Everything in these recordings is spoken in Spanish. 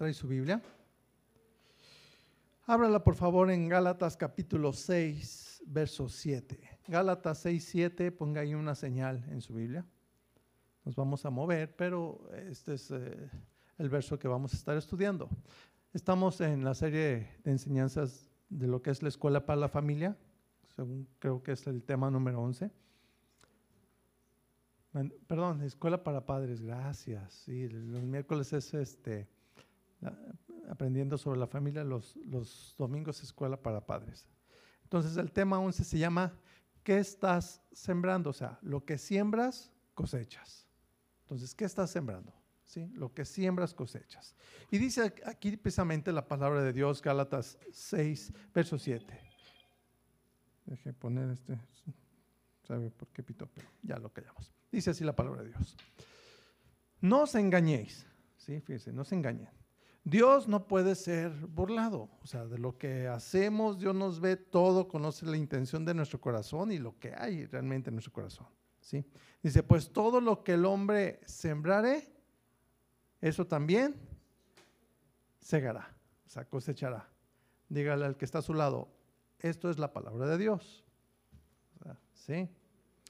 ¿Trae su Biblia? Ábrala por favor en Gálatas capítulo 6, verso 7. Gálatas 6, 7, ponga ahí una señal en su Biblia. Nos vamos a mover, pero este es eh, el verso que vamos a estar estudiando. Estamos en la serie de enseñanzas de lo que es la escuela para la familia, según creo que es el tema número 11. Perdón, escuela para padres, gracias. Sí, los miércoles es este aprendiendo sobre la familia, los, los domingos escuela para padres. Entonces el tema 11 se llama ¿qué estás sembrando? O sea, lo que siembras, cosechas. Entonces, ¿qué estás sembrando? ¿Sí? Lo que siembras, cosechas. Y dice aquí precisamente la palabra de Dios, Gálatas 6, verso 7. Deje poner este, ¿sabe por qué pito? Ya lo callamos. Dice así la palabra de Dios. No os engañéis, ¿sí? Fíjense, no se engañen. Dios no puede ser burlado. O sea, de lo que hacemos, Dios nos ve todo, conoce la intención de nuestro corazón y lo que hay realmente en nuestro corazón. ¿sí? Dice, pues todo lo que el hombre sembrare, eso también segará, o sea, cosechará. Dígale al que está a su lado, esto es la palabra de Dios. ¿Sí?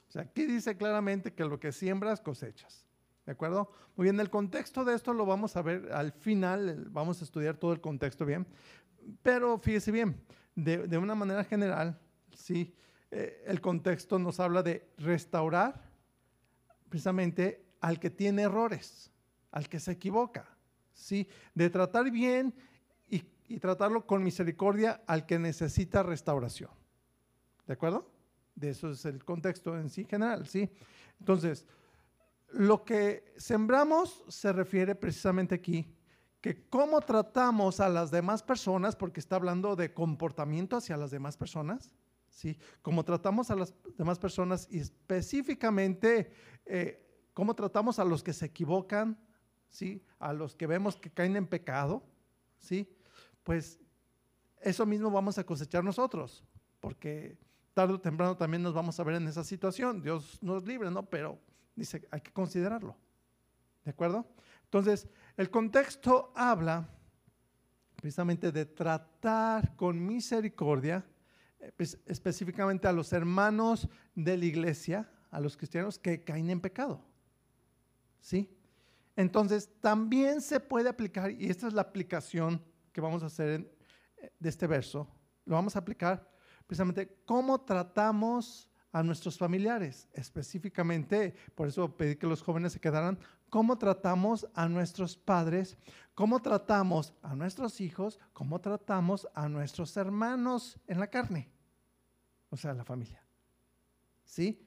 O sea, aquí dice claramente que lo que siembras cosechas. ¿De acuerdo? Muy bien, el contexto de esto lo vamos a ver al final, vamos a estudiar todo el contexto bien. Pero fíjese bien, de, una manera general, sí, eh, el contexto nos habla de restaurar precisamente al que tiene errores, al que se equivoca, sí, de tratar bien y, y tratarlo con misericordia al que necesita restauración. ¿De acuerdo? De eso es el contexto en sí general, sí. Entonces, lo que sembramos se refiere precisamente aquí, que cómo tratamos a las demás personas, porque está hablando de comportamiento hacia las demás personas, ¿sí? Cómo tratamos a las demás personas y específicamente eh, cómo tratamos a los que se equivocan, ¿sí? A los que vemos que caen en pecado, ¿sí? Pues eso mismo vamos a cosechar nosotros, porque tarde o temprano también nos vamos a ver en esa situación. Dios nos libre, ¿no? Pero dice, hay que considerarlo. ¿De acuerdo? Entonces, el contexto habla precisamente de tratar con misericordia, eh, pues, específicamente a los hermanos de la iglesia, a los cristianos que caen en pecado. ¿Sí? Entonces, también se puede aplicar, y esta es la aplicación que vamos a hacer eh, de este verso, lo vamos a aplicar precisamente cómo tratamos a nuestros familiares, específicamente, por eso pedí que los jóvenes se quedaran, cómo tratamos a nuestros padres, cómo tratamos a nuestros hijos, cómo tratamos a nuestros hermanos en la carne, o sea, la familia. ¿Sí?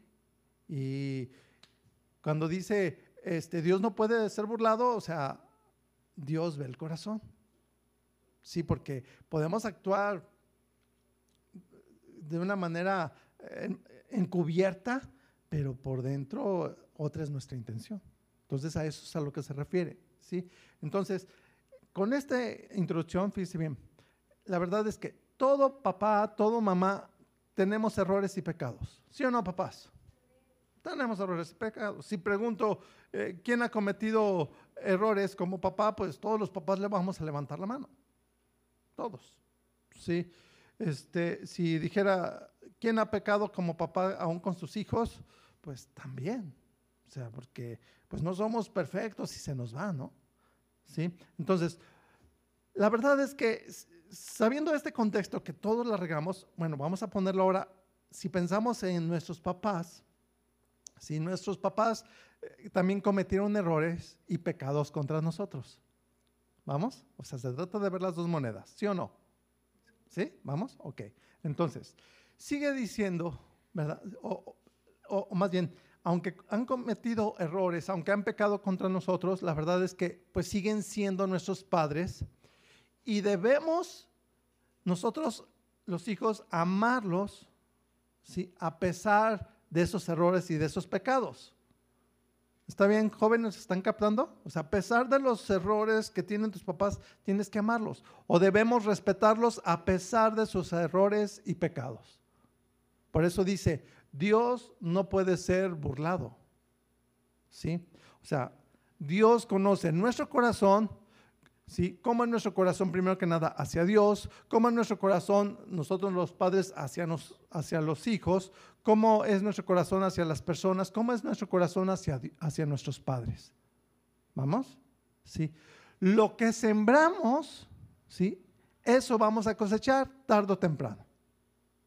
Y cuando dice, este, Dios no puede ser burlado, o sea, Dios ve el corazón. Sí, porque podemos actuar de una manera eh, encubierta, pero por dentro otra es nuestra intención. Entonces a eso es a lo que se refiere, ¿sí? Entonces, con esta introducción, fíjense bien, la verdad es que todo papá, todo mamá, tenemos errores y pecados. ¿Sí o no, papás? Tenemos errores y pecados. Si pregunto, eh, ¿quién ha cometido errores como papá? Pues todos los papás le vamos a levantar la mano. Todos. ¿Sí? Este, si dijera, ¿quién ha pecado como papá aún con sus hijos? Pues también. O sea, porque pues no somos perfectos y se nos va, ¿no? ¿Sí? Entonces, la verdad es que sabiendo este contexto que todos la regamos, bueno, vamos a ponerlo ahora, si pensamos en nuestros papás, si nuestros papás eh, también cometieron errores y pecados contra nosotros. ¿Vamos? O sea, se trata de ver las dos monedas, ¿sí o no? ¿Sí? ¿Vamos? Ok. Entonces, sigue diciendo, ¿verdad? O, más bien, aunque han cometido errores, aunque han pecado contra nosotros, la verdad es que pues siguen siendo nuestros padres y debemos nosotros, los hijos, amarlos, ¿sí? A pesar de esos errores y de esos pecados. ¿Está bien, jóvenes? ¿Están captando? O sea, a pesar de los errores que tienen tus papás, tienes que amarlos. O debemos respetarlos a pesar de sus errores y pecados. Por eso dice, Dios no puede ser burlado. ¿Sí? O sea, Dios conoce nuestro corazón, ¿sí? ¿Cómo es nuestro corazón primero que nada hacia Dios? ¿Cómo es nuestro corazón nosotros los padres hacia, nos, hacia los hijos? ¿Cómo es nuestro corazón hacia las personas? ¿Cómo es nuestro corazón hacia, hacia nuestros padres? ¿Vamos? Sí. Lo que sembramos, ¿sí? Eso vamos a cosechar tarde o temprano.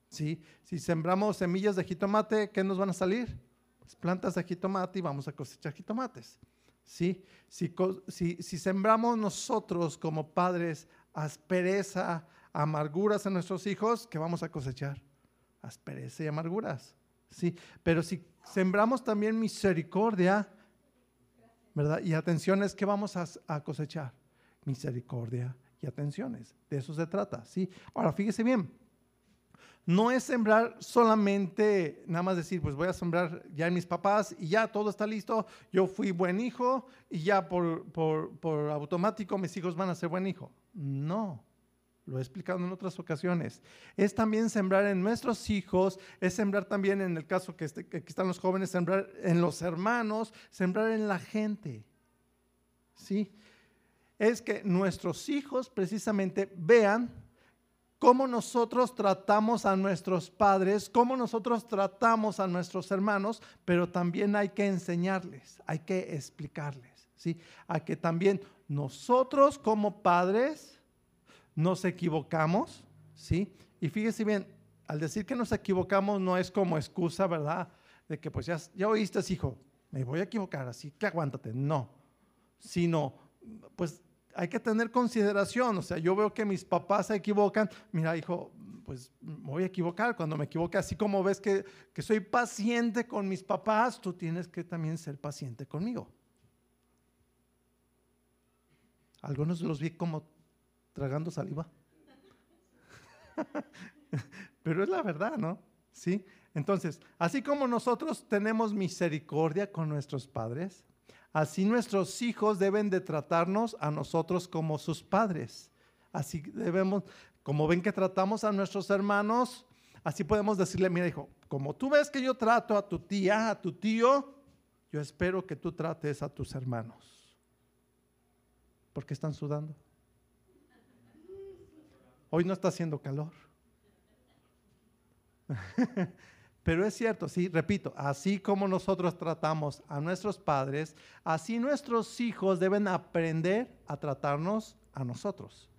¿Sí? Si sembramos semillas de jitomate, ¿qué nos van a salir? Pues plantas de jitomate y vamos a cosechar jitomates. ¿sí? Si, si, sembramos nosotros como padres aspereza, amarguras en nuestros hijos, ¿qué vamos a cosechar? Aspereza y amarguras. ¿sí? Pero si sembramos también misericordia, ¿verdad? Y atenciones, ¿qué vamos a, a cosechar? Misericordia y atenciones. De eso se trata. ¿sí? Ahora, fíjese bien no es sembrar solamente, nada más decir, pues voy a sembrar ya en mis papás y ya todo está listo, yo fui buen hijo y ya por, por, automático mis hijos van a ser buen hijo. No, lo he explicado en otras ocasiones. Es también sembrar en nuestros hijos, es sembrar también en el caso que, este, aquí están los jóvenes, sembrar en los hermanos, sembrar en la gente. ¿Sí? Es que nuestros hijos precisamente vean cómo nosotros tratamos a nuestros padres, cómo nosotros tratamos a nuestros hermanos, pero también hay que enseñarles, hay que explicarles, ¿sí? A que también nosotros como padres nos equivocamos, ¿sí? Y fíjese bien, al decir que nos equivocamos no es como excusa, ¿verdad? De que pues ya, ya oíste, hijo, me voy a equivocar, así que aguántate, no, sino pues hay que tener consideración. O sea, yo veo que mis papás se equivocan. Mira, hijo, pues me voy a equivocar cuando me equivoque. Así como ves que, que soy paciente con mis papás, tú tienes que también ser paciente conmigo. Algunos los vi como tragando saliva. Pero es la verdad, ¿no? Sí. Entonces, así como nosotros tenemos misericordia con nuestros padres, Así nuestros hijos deben de tratarnos a nosotros como sus padres. Así debemos, como ven que tratamos a nuestros hermanos, así podemos decirle, mira hijo, como tú ves que yo trato a tu tía, a tu tío, yo espero que tú trates a tus hermanos. ¿Por qué están sudando? Hoy no está haciendo calor. Pero es cierto, sí, repito, así como nosotros tratamos a nuestros padres, así nuestros hijos deben aprender a tratarnos a nosotros.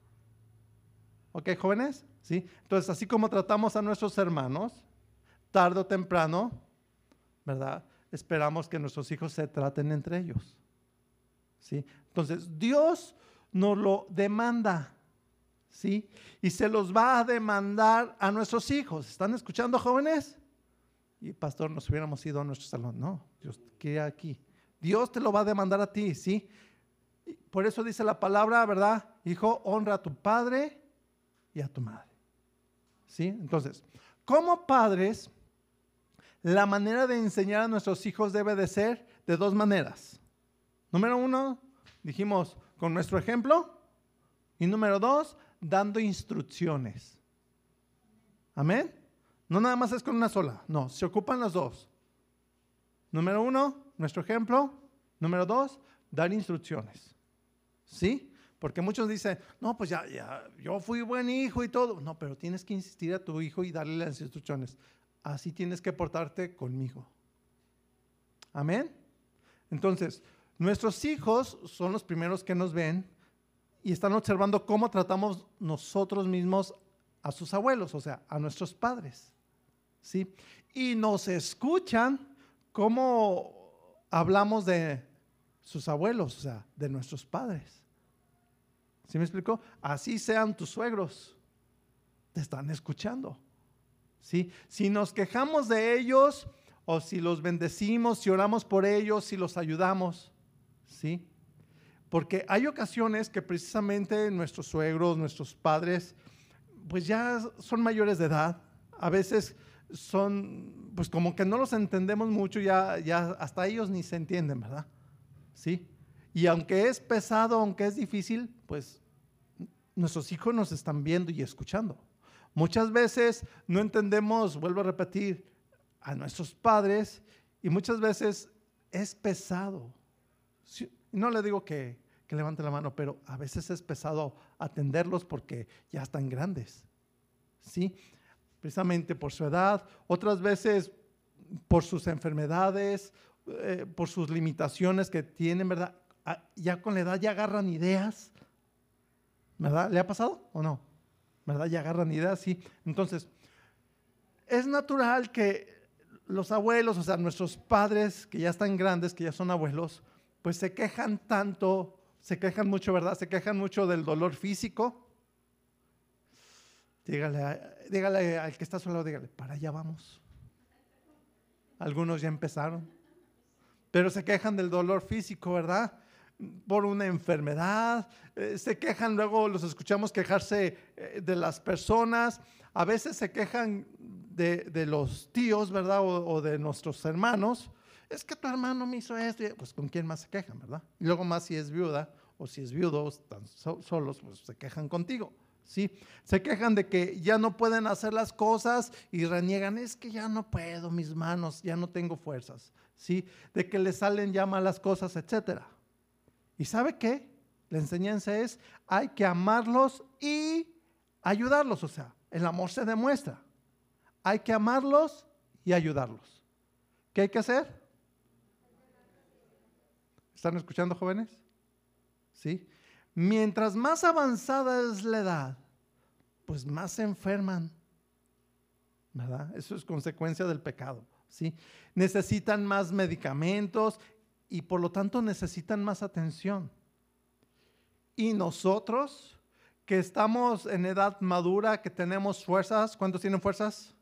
¿Ok, jóvenes? ¿Sí? Entonces, así como tratamos a nuestros hermanos, tarde o temprano, ¿verdad? Esperamos que nuestros hijos se traten entre ellos. ¿Sí? Entonces, Dios nos lo demanda. ¿Sí? Y se los va a demandar a nuestros hijos. ¿Están escuchando, jóvenes? Y pastor, nos hubiéramos ido a nuestro salón. No, Dios quiere aquí. Dios te lo va a demandar a ti, ¿sí? Por eso dice la palabra, ¿verdad? Hijo, honra a tu padre y a tu madre. ¿Sí? Entonces, como padres, la manera de enseñar a nuestros hijos debe de ser de dos maneras. Número uno, dijimos, con nuestro ejemplo. Y número dos, dando instrucciones. Amén. No nada más es con una sola, no, se ocupan las dos. Número uno, nuestro ejemplo. Número dos, dar instrucciones. ¿Sí? Porque muchos dicen, no, pues ya, ya, yo fui buen hijo y todo. No, pero tienes que insistir a tu hijo y darle las instrucciones. Así tienes que portarte conmigo. Amén. Entonces, nuestros hijos son los primeros que nos ven y están observando cómo tratamos nosotros mismos a sus abuelos, o sea, a nuestros padres. ¿Sí? Y nos escuchan cómo hablamos de sus abuelos, o sea, de nuestros padres. ¿Sí me explicó? Así sean tus suegros, te están escuchando. ¿Sí? Si nos quejamos de ellos o si los bendecimos, si oramos por ellos, si los ayudamos, ¿sí? Porque hay ocasiones que precisamente nuestros suegros, nuestros padres, pues ya son mayores de edad. A veces son, pues como que no los entendemos mucho, ya, ya hasta ellos ni se entienden, ¿verdad? Sí. Y aunque es pesado, aunque es difícil, pues nuestros hijos nos están viendo y escuchando. Muchas veces no entendemos, vuelvo a repetir, a nuestros padres y muchas veces es pesado. No le digo que, que levante la mano, pero a veces es pesado atenderlos porque ya están grandes. ¿Sí? Precisamente por su edad, otras veces por sus enfermedades, eh, por sus limitaciones que tienen, ¿verdad? Ah, ya con la edad ya agarran ideas, ¿verdad? ¿Le ha pasado o no? ¿Verdad? Ya agarran ideas, sí. Entonces, es natural que los abuelos, o sea, nuestros padres que ya están grandes, que ya son abuelos, pues se quejan tanto, se quejan mucho, ¿verdad? Se quejan mucho del dolor físico. Dígale, dígale al que está solo, dígale, para allá vamos. Algunos ya empezaron. Pero se quejan del dolor físico, ¿verdad? Por una enfermedad. Eh, se quejan, luego los escuchamos quejarse eh, de las personas. A veces se quejan de, los tíos, ¿verdad? O, de nuestros hermanos. Es que tu hermano me hizo esto. Pues con quién más se quejan, ¿verdad? Y luego más si es viuda o si es viudo, están solos, pues se quejan contigo. ¿Sí? Se quejan de que ya no pueden hacer las cosas y reniegan, es que ya no puedo, mis manos, ya no tengo fuerzas, ¿sí? De que le salen ya malas cosas, etcétera. ¿Y sabe qué? La enseñanza es, hay que amarlos y ayudarlos, o sea, el amor se demuestra. Hay que amarlos y ayudarlos. ¿Qué hay que hacer? ¿Están escuchando jóvenes? ¿Sí? Mientras más avanzada es la edad, pues más se enferman. ¿Verdad? Eso es consecuencia del pecado. ¿sí? Necesitan más medicamentos y por lo tanto necesitan más atención. Y nosotros, que estamos en edad madura, que tenemos fuerzas, ¿cuántos tienen fuerzas?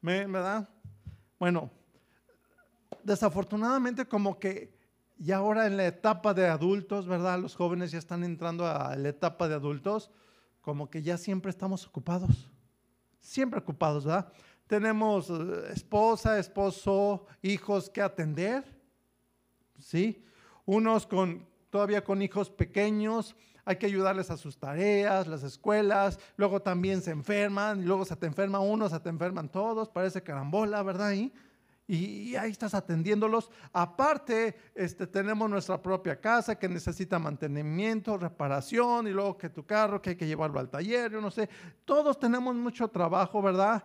¿Verdad? Bueno, desafortunadamente como que ya ahora en la etapa de adultos, ¿verdad? Los jóvenes ya están entrando a la etapa de adultos, como que ya siempre estamos ocupados, siempre ocupados, ¿verdad? Tenemos eh, esposa, esposo, hijos que atender, ¿sí? Unos con, todavía con hijos pequeños, hay que ayudarles a sus tareas, las escuelas, luego también se enferman, y luego se te enferma uno, se te enferman todos, parece carambola, ¿verdad? Y, y, ahí estás atendiéndolos. Aparte, este, tenemos nuestra propia casa que necesita mantenimiento, reparación, y luego que tu carro que hay que llevarlo al taller, yo no sé. Todos tenemos mucho trabajo, ¿verdad?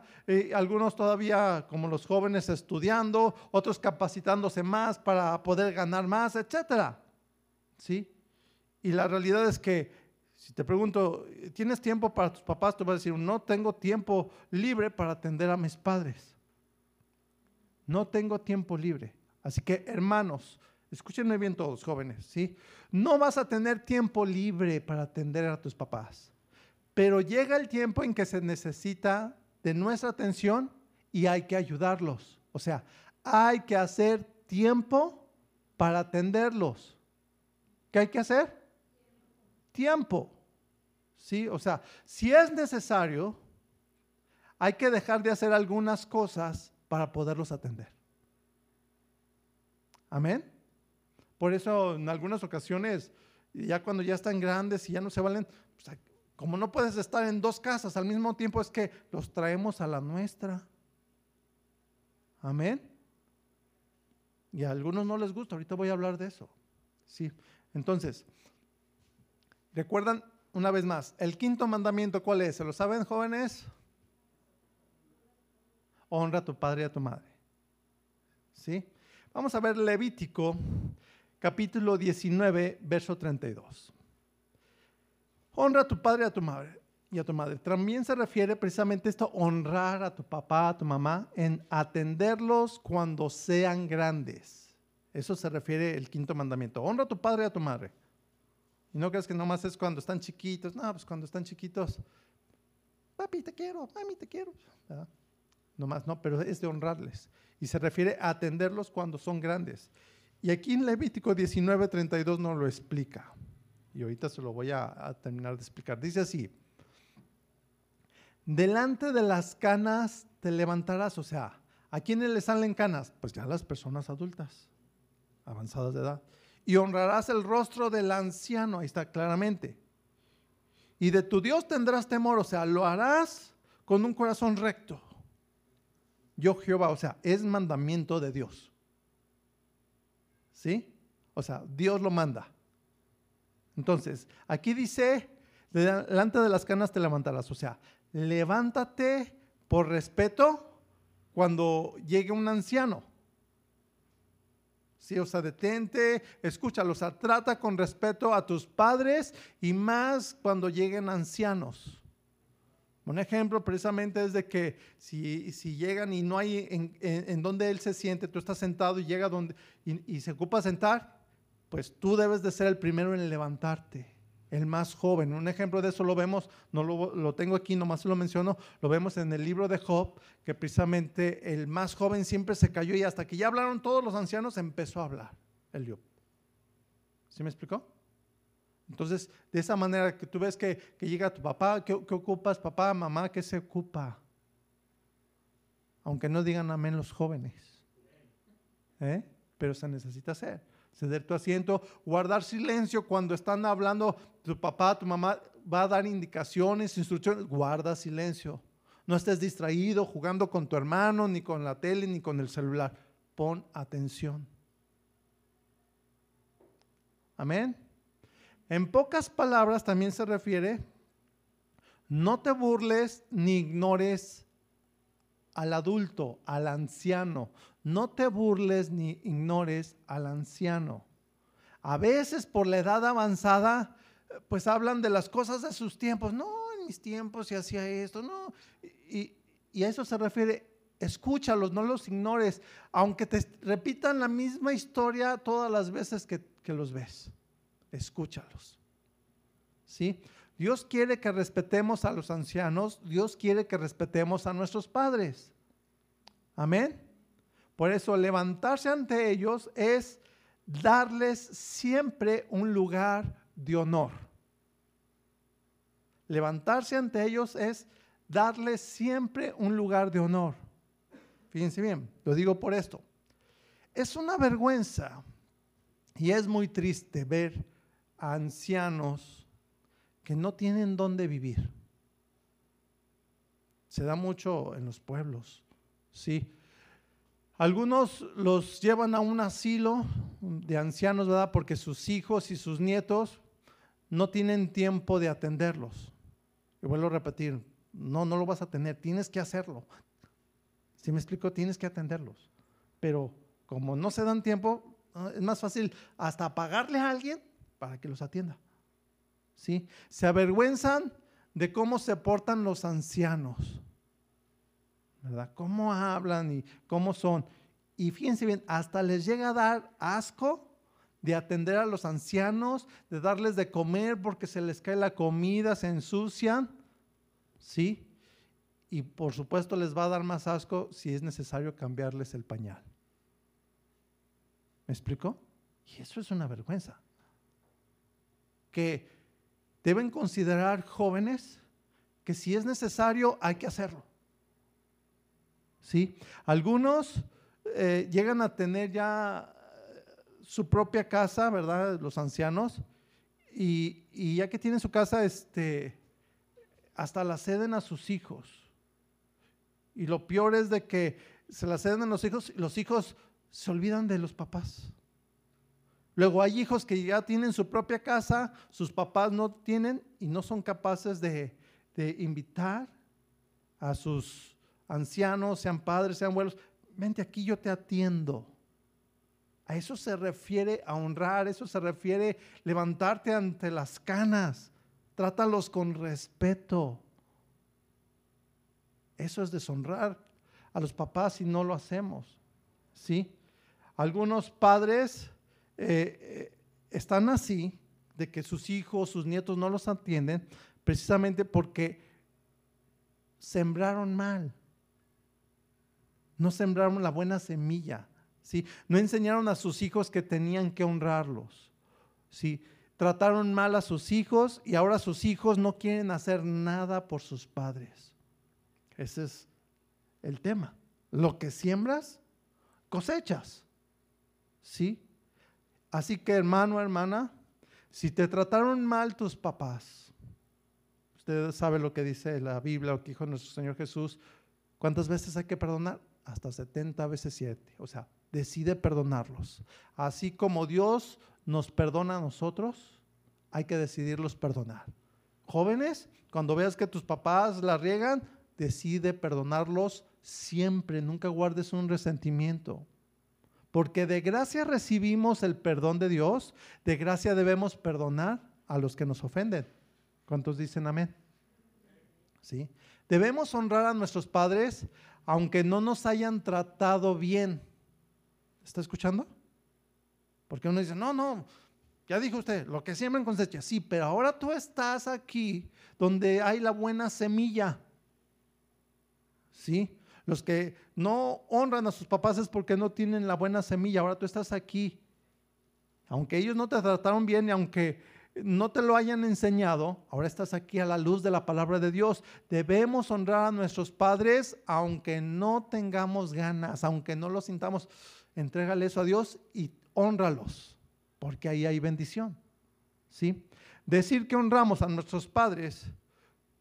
algunos todavía, como los jóvenes, estudiando, otros capacitándose más para poder ganar más, etcétera. ¿Sí? Y la realidad es que si te pregunto, ¿tienes tiempo para tus papás? Tú vas a decir, no tengo tiempo libre para atender a mis padres. No tengo tiempo libre. Así que, hermanos, escúchenme bien todos, jóvenes, ¿sí? No vas a tener tiempo libre para atender a tus papás. Pero llega el tiempo en que se necesita de nuestra atención y hay que ayudarlos. O sea, hay que hacer tiempo para atenderlos. ¿Qué hay que hacer? tiempo. ¿Sí? O sea, si es necesario, hay que dejar de hacer algunas cosas para poderlos atender. Amén. Por eso en algunas ocasiones, ya cuando ya están grandes y ya no se valen, pues, como no puedes estar en dos casas al mismo tiempo, es que los traemos a la nuestra. Amén. Y a algunos no les gusta, ahorita voy a hablar de eso. Sí. Entonces, ¿Recuerdan una vez más? El quinto mandamiento, ¿cuál es? ¿Se lo saben, jóvenes? Honra a tu padre y a tu madre. ¿Sí? Vamos a ver Levítico, capítulo 19, verso 32. Honra a tu padre y a tu madre. Y a tu madre. También se refiere precisamente esto, honrar a tu papá, a tu mamá, en atenderlos cuando sean grandes. Eso se refiere el quinto mandamiento. Honra a tu padre y a tu madre. Y no crees que nomás es cuando están chiquitos. No, pues cuando están chiquitos, papi, te quiero, mami, te quiero. ¿verdad? Nomás no, pero es de honrarles. Y se refiere a atenderlos cuando son grandes. Y aquí en Levítico 19, 32 nos lo explica. Y ahorita se lo voy a, a terminar de explicar. Dice así, delante de las canas te levantarás, o sea, ¿a quiénes le salen canas? Pues ya las personas adultas, avanzadas de edad y honrarás el rostro del anciano, ahí está claramente. Y de tu Dios tendrás temor, o sea, lo harás con un corazón recto. Yo Jehová, o sea, es mandamiento de Dios. ¿Sí? O sea, Dios lo manda. Entonces, aquí dice, delante de las canas te levantarás. O sea, levántate por respeto cuando llegue un anciano. Sí, o sea, detente, escúchalo, o sea, trata con respeto a tus padres y más cuando lleguen ancianos. Un ejemplo precisamente es de que si, si llegan y no hay en, donde él se siente, tú estás sentado y llega donde y, se ocupa sentar, pues tú debes de ser el primero en levantarte, el más joven. Un ejemplo de eso lo vemos, no lo, lo tengo aquí, nomás lo menciono, lo vemos en el libro de Job, que precisamente el más joven siempre se cayó y hasta que ya hablaron todos los ancianos empezó a hablar el Job. ¿Sí me explicó? Entonces, de esa manera que tú ves que, llega tu papá, ¿qué, ocupas, papá, mamá? ¿Qué se ocupa? Aunque no digan amén los jóvenes. ¿Eh? Pero se necesita hacer. Ceder tu asiento, guardar silencio cuando están hablando tu papá, tu mamá, va a dar indicaciones, instrucciones, guarda silencio. No estés distraído jugando con tu hermano, ni con la tele, ni con el celular. Pon atención. Amén. En pocas palabras también se refiere, no te burles ni ignores al adulto, al anciano. No te burles ni ignores al anciano. A veces por la edad avanzada, pues hablan de las cosas de sus tiempos. No, en mis tiempos se hacía esto, no. Y, a eso se refiere, escúchalos, no los ignores, aunque te repitan la misma historia todas las veces que, los ves escúchalos. ¿Sí? Dios quiere que respetemos a los ancianos, Dios quiere que respetemos a nuestros padres. Amén. Por eso levantarse ante ellos es darles siempre un lugar de honor. Levantarse ante ellos es darles siempre un lugar de honor. Fíjense bien, lo digo por esto. Es una vergüenza y es muy triste ver ancianos que no tienen dónde vivir. Se da mucho en los pueblos, sí. Algunos los llevan a un asilo de ancianos, ¿verdad? Porque sus hijos y sus nietos no tienen tiempo de atenderlos. Y vuelvo a repetir, no, no lo vas a tener, tienes que hacerlo. Si me explico, tienes que atenderlos. Pero como no se dan tiempo, ah, es más fácil hasta pagarle a alguien para que los atienda. ¿Sí? Se avergüenzan de cómo se portan los ancianos. ¿Verdad? Cómo hablan y cómo son. Y fíjense bien, hasta les llega a dar asco de atender a los ancianos, de darles de comer porque se les cae la comida, se ensucian. ¿Sí? Y por supuesto les va a dar más asco si es necesario cambiarles el pañal. ¿Me explico? Y eso es una vergüenza que deben considerar jóvenes que si es necesario hay que hacerlo. ¿Sí? Algunos eh, llegan a tener ya su propia casa, ¿verdad? Los ancianos. Y, ya que tienen su casa, este, hasta la ceden a sus hijos. Y lo peor es de que se la ceden a los hijos y los hijos se olvidan de los papás. Luego hay hijos que ya tienen su propia casa, sus papás no tienen y no son capaces de, invitar a sus ancianos, sean padres, sean abuelos, vente aquí, yo te atiendo. A eso se refiere a honrar, eso se refiere levantarte ante las canas, trátalos con respeto. Eso es deshonrar a los papás si no lo hacemos. ¿Sí? Algunos padres eh, eh, están así de que sus hijos, sus nietos no los atienden, precisamente porque sembraron mal. No sembraron la buena semilla. ¿sí? No enseñaron a sus hijos que tenían que honrarlos. ¿sí? Trataron mal a sus hijos y ahora sus hijos no quieren hacer nada por sus padres. Ese es el tema. Lo que siembras, cosechas. ¿Sí? Así que hermano, hermana, si te trataron mal tus papás, usted sabe lo que dice la Biblia, lo que dijo nuestro Señor Jesús, ¿cuántas veces hay que perdonar? Hasta 70 veces 7. O sea, decide perdonarlos. Así como Dios nos perdona a nosotros, hay que decidirlos perdonar. Jóvenes, cuando veas que tus papás la riegan, decide perdonarlos siempre, nunca guardes un resentimiento. Porque de gracia recibimos el perdón de Dios, de gracia debemos perdonar a los que nos ofenden. ¿Cuántos dicen amén? ¿Sí? Debemos honrar a nuestros padres aunque no nos hayan tratado bien. ¿Está escuchando? Porque uno dice, no, no, ya dijo usted, lo que siembran cosecha. Sí, pero ahora tú estás aquí donde hay la buena semilla. ¿Sí? Los que no honran a sus papás es porque no tienen la buena semilla. Ahora tú estás aquí. Aunque ellos no te trataron bien y aunque no te lo hayan enseñado, ahora estás aquí a la luz de la palabra de Dios. Debemos honrar a nuestros padres aunque no tengamos ganas, aunque no lo sintamos. Entrégale eso a Dios y honralos, porque ahí hay bendición. ¿Sí? Decir que honramos a nuestros padres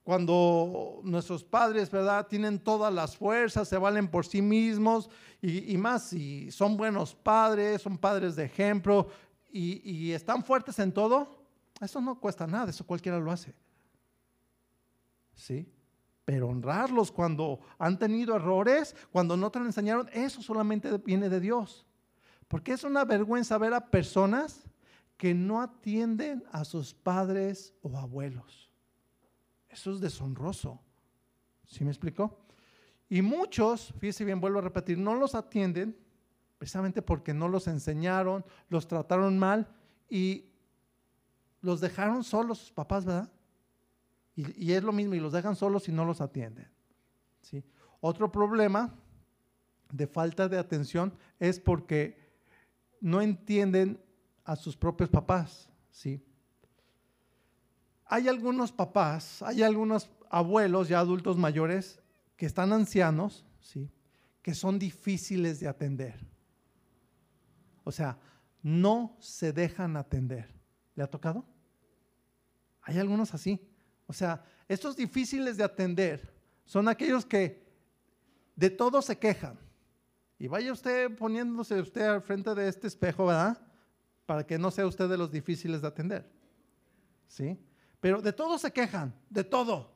cuando nuestros padres, ¿verdad? Tienen todas las fuerzas, se valen por sí mismos y, más si son buenos padres, son padres de ejemplo y, y están fuertes en todo, eso no cuesta nada, eso cualquiera lo hace. ¿Sí? Pero honrarlos cuando han tenido errores, cuando no te lo enseñaron, eso solamente viene de Dios. Porque es una vergüenza ver a personas que no atienden a sus padres o abuelos. Eso es deshonroso. ¿Sí me explicó? Y muchos, fíjese bien, vuelvo a repetir, no los atienden precisamente porque no los enseñaron, los trataron mal y los dejaron solos sus papás, ¿verdad? Y, es lo mismo, y los dejan solos y no los atienden. ¿sí? Otro problema de falta de atención es porque no entienden a sus propios papás. ¿sí? Hay algunos papás, hay algunos abuelos ya adultos mayores que están ancianos, ¿sí? que son difíciles de atender. O sea, no se dejan atender. ¿Le ha tocado? Hay algunos así. O sea, estos difíciles de atender son aquellos que de todo se quejan. Y vaya usted poniéndose usted al frente de este espejo, ¿verdad? Para que no sea usted de los difíciles de atender. ¿Sí? Pero de todo se quejan, de todo,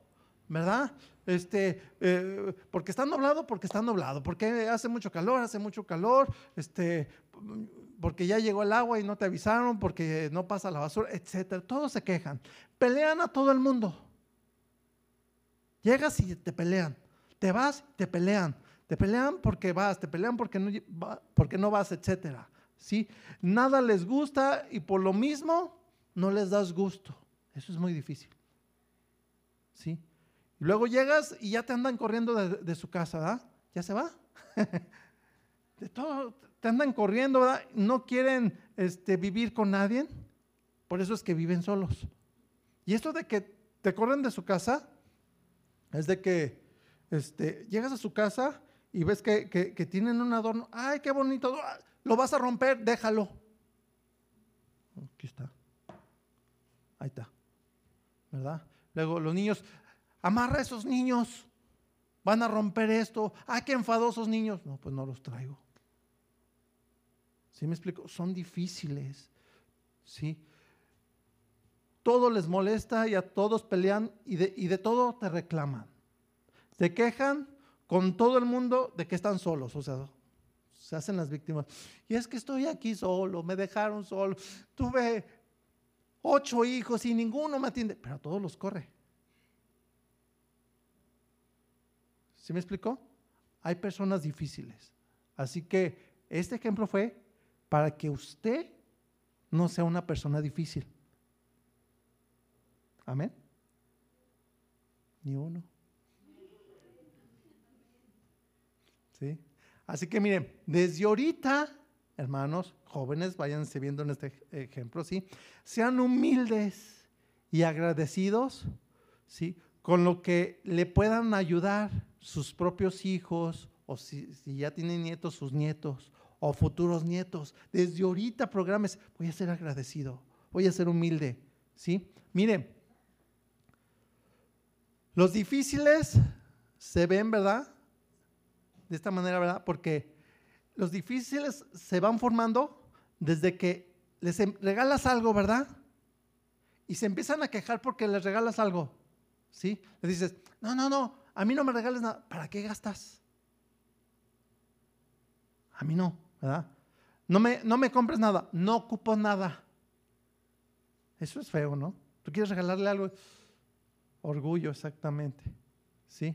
¿verdad? Este, eh, porque está nublado, porque está nublado, porque hace mucho calor, hace mucho calor, este, porque ya llegó el agua y no te avisaron, porque no pasa la basura, etcétera. Todos se quejan. Pelean a todo el mundo. Llegas y te pelean. Te vas, te pelean. Te pelean porque vas, te pelean porque no, porque no vas, etcétera. ¿Sí? Nada les gusta y por lo mismo no les das gusto. Eso es muy difícil. ¿Sí? Y luego llegas y ya te andan corriendo de, su casa, ¿verdad? ¿Ya se va? de todo, te andan corriendo, ¿verdad? No quieren este, vivir con nadie, por eso es que viven solos. Y esto de que te corren de su casa, es de que este, llegas a su casa y ves que, que, tienen un adorno, ay, qué bonito, lo vas a romper, déjalo. Aquí está. Ahí está. Luego los niños, amarra a esos niños, van a romper esto, ay, qué enfadosos niños. No, pues no los traigo. ¿Sí me explico? Son difíciles. ¿Sí? Todo les molesta y a todos pelean y de, y de todo te reclaman. Se quejan con todo el mundo de que están solos, o sea, se hacen las víctimas. Y es que estoy aquí solo, me dejaron solo, tuve ocho hijos y ninguno me atiende, pero a todos los corre. ¿Sí me explicó? Hay personas difíciles. Así que este ejemplo fue para que usted no sea una persona difícil. Amén. Ni uno. ¿Sí? Así que miren, desde ahorita, hermanos, jóvenes, váyanse viendo en este ejemplo, ¿sí? Sean humildes y agradecidos, ¿sí? Con lo que le puedan ayudar sus propios hijos, o si, si ya tienen nietos, sus nietos, o futuros nietos. Desde ahorita programas, voy a ser agradecido, voy a ser humilde, ¿sí? Miren, los difíciles se ven, ¿verdad? De esta manera, ¿verdad? Porque los difíciles se van formando desde que les em, regalas algo, ¿verdad? y se empiezan a quejar porque les regalas algo. ¿Sí? Le dices, no, no, no, a mí no me regales nada. ¿Para qué gastas? A mí no, ¿verdad? No me, no me compres nada, no ocupo nada. Eso es feo, ¿no? Tú quieres regalarle algo. Orgullo, exactamente. ¿Sí?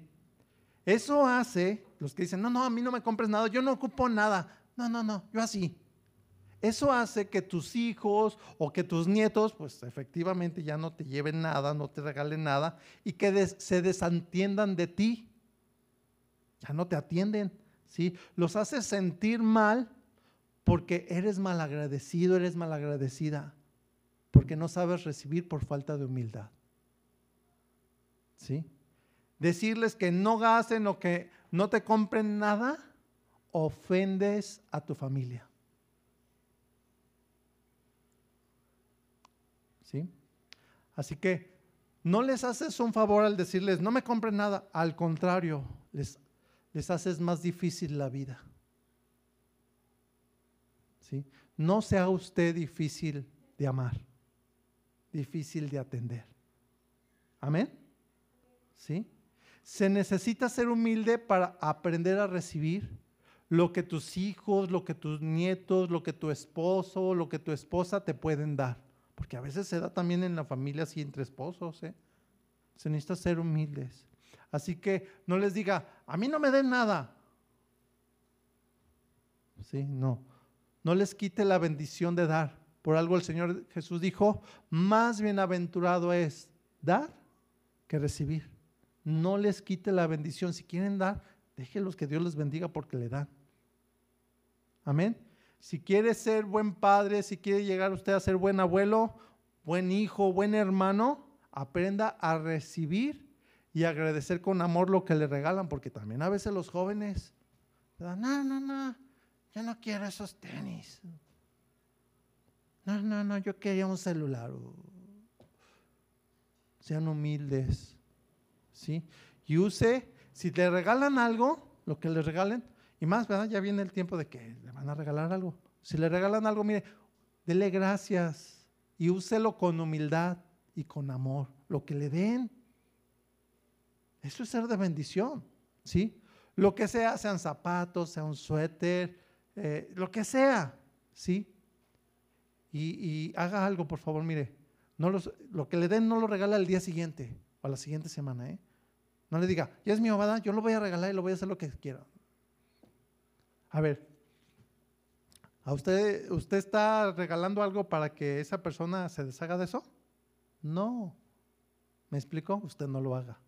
Eso hace, los que dicen, no, no, a mí no me compres nada, yo no ocupo nada. No, no, no, yo así. Eso hace que tus hijos o que tus nietos, pues efectivamente ya no te lleven nada, no te regalen nada y que se desentiendan de ti. Ya no te atienden, ¿sí? Los haces sentir mal porque eres malagradecido, eres malagradecida, porque no sabes recibir por falta de humildad. ¿Sí? Decirles que no gasten o que no te compren nada, ofendes a tu familia. ¿Sí? Así que no les haces un favor al decirles, no me compren nada, al contrario, les, les haces más difícil la vida. ¿Sí? No sea usted difícil de amar, difícil de atender. Amén. ¿Sí? Se necesita ser humilde para aprender a recibir lo que tus hijos, lo que tus nietos, lo que tu esposo, lo que tu esposa te pueden dar. Porque a veces se da también en la familia así entre esposos. ¿eh? Se necesita ser humildes. Así que no les diga, a mí no me den nada. Sí, no. No les quite la bendición de dar. Por algo el Señor Jesús dijo, más bienaventurado es dar que recibir. No les quite la bendición. Si quieren dar, déjenlos que Dios les bendiga porque le dan. Amén. Si quiere ser buen padre, si quiere llegar usted a ser buen abuelo, buen hijo, buen hermano, aprenda a recibir y agradecer con amor lo que le regalan, porque también a veces los jóvenes, no, no, no, yo no quiero esos tenis. No, no, no, yo quería un celular. Sean humildes, ¿sí? Y use, si te regalan algo, lo que le regalen, y más, ¿verdad? Ya viene el tiempo de que le van a regalar algo. Si le regalan algo, mire, dele gracias y úselo con humildad y con amor. Lo que le den. Eso es ser de bendición, ¿sí? Lo que sea, sean zapatos, sea un suéter, eh, lo que sea, ¿sí? Y, haga algo, por favor, mire. No lo que le den no lo regala el día siguiente o a la siguiente semana, ¿eh? No le diga, ya es mi obada, yo lo voy a regalar y lo voy a hacer lo que quiera. A ver, ¿a usted, usted está regalando algo para que esa persona se deshaga de eso? No. ¿Me explico? Usted no lo haga.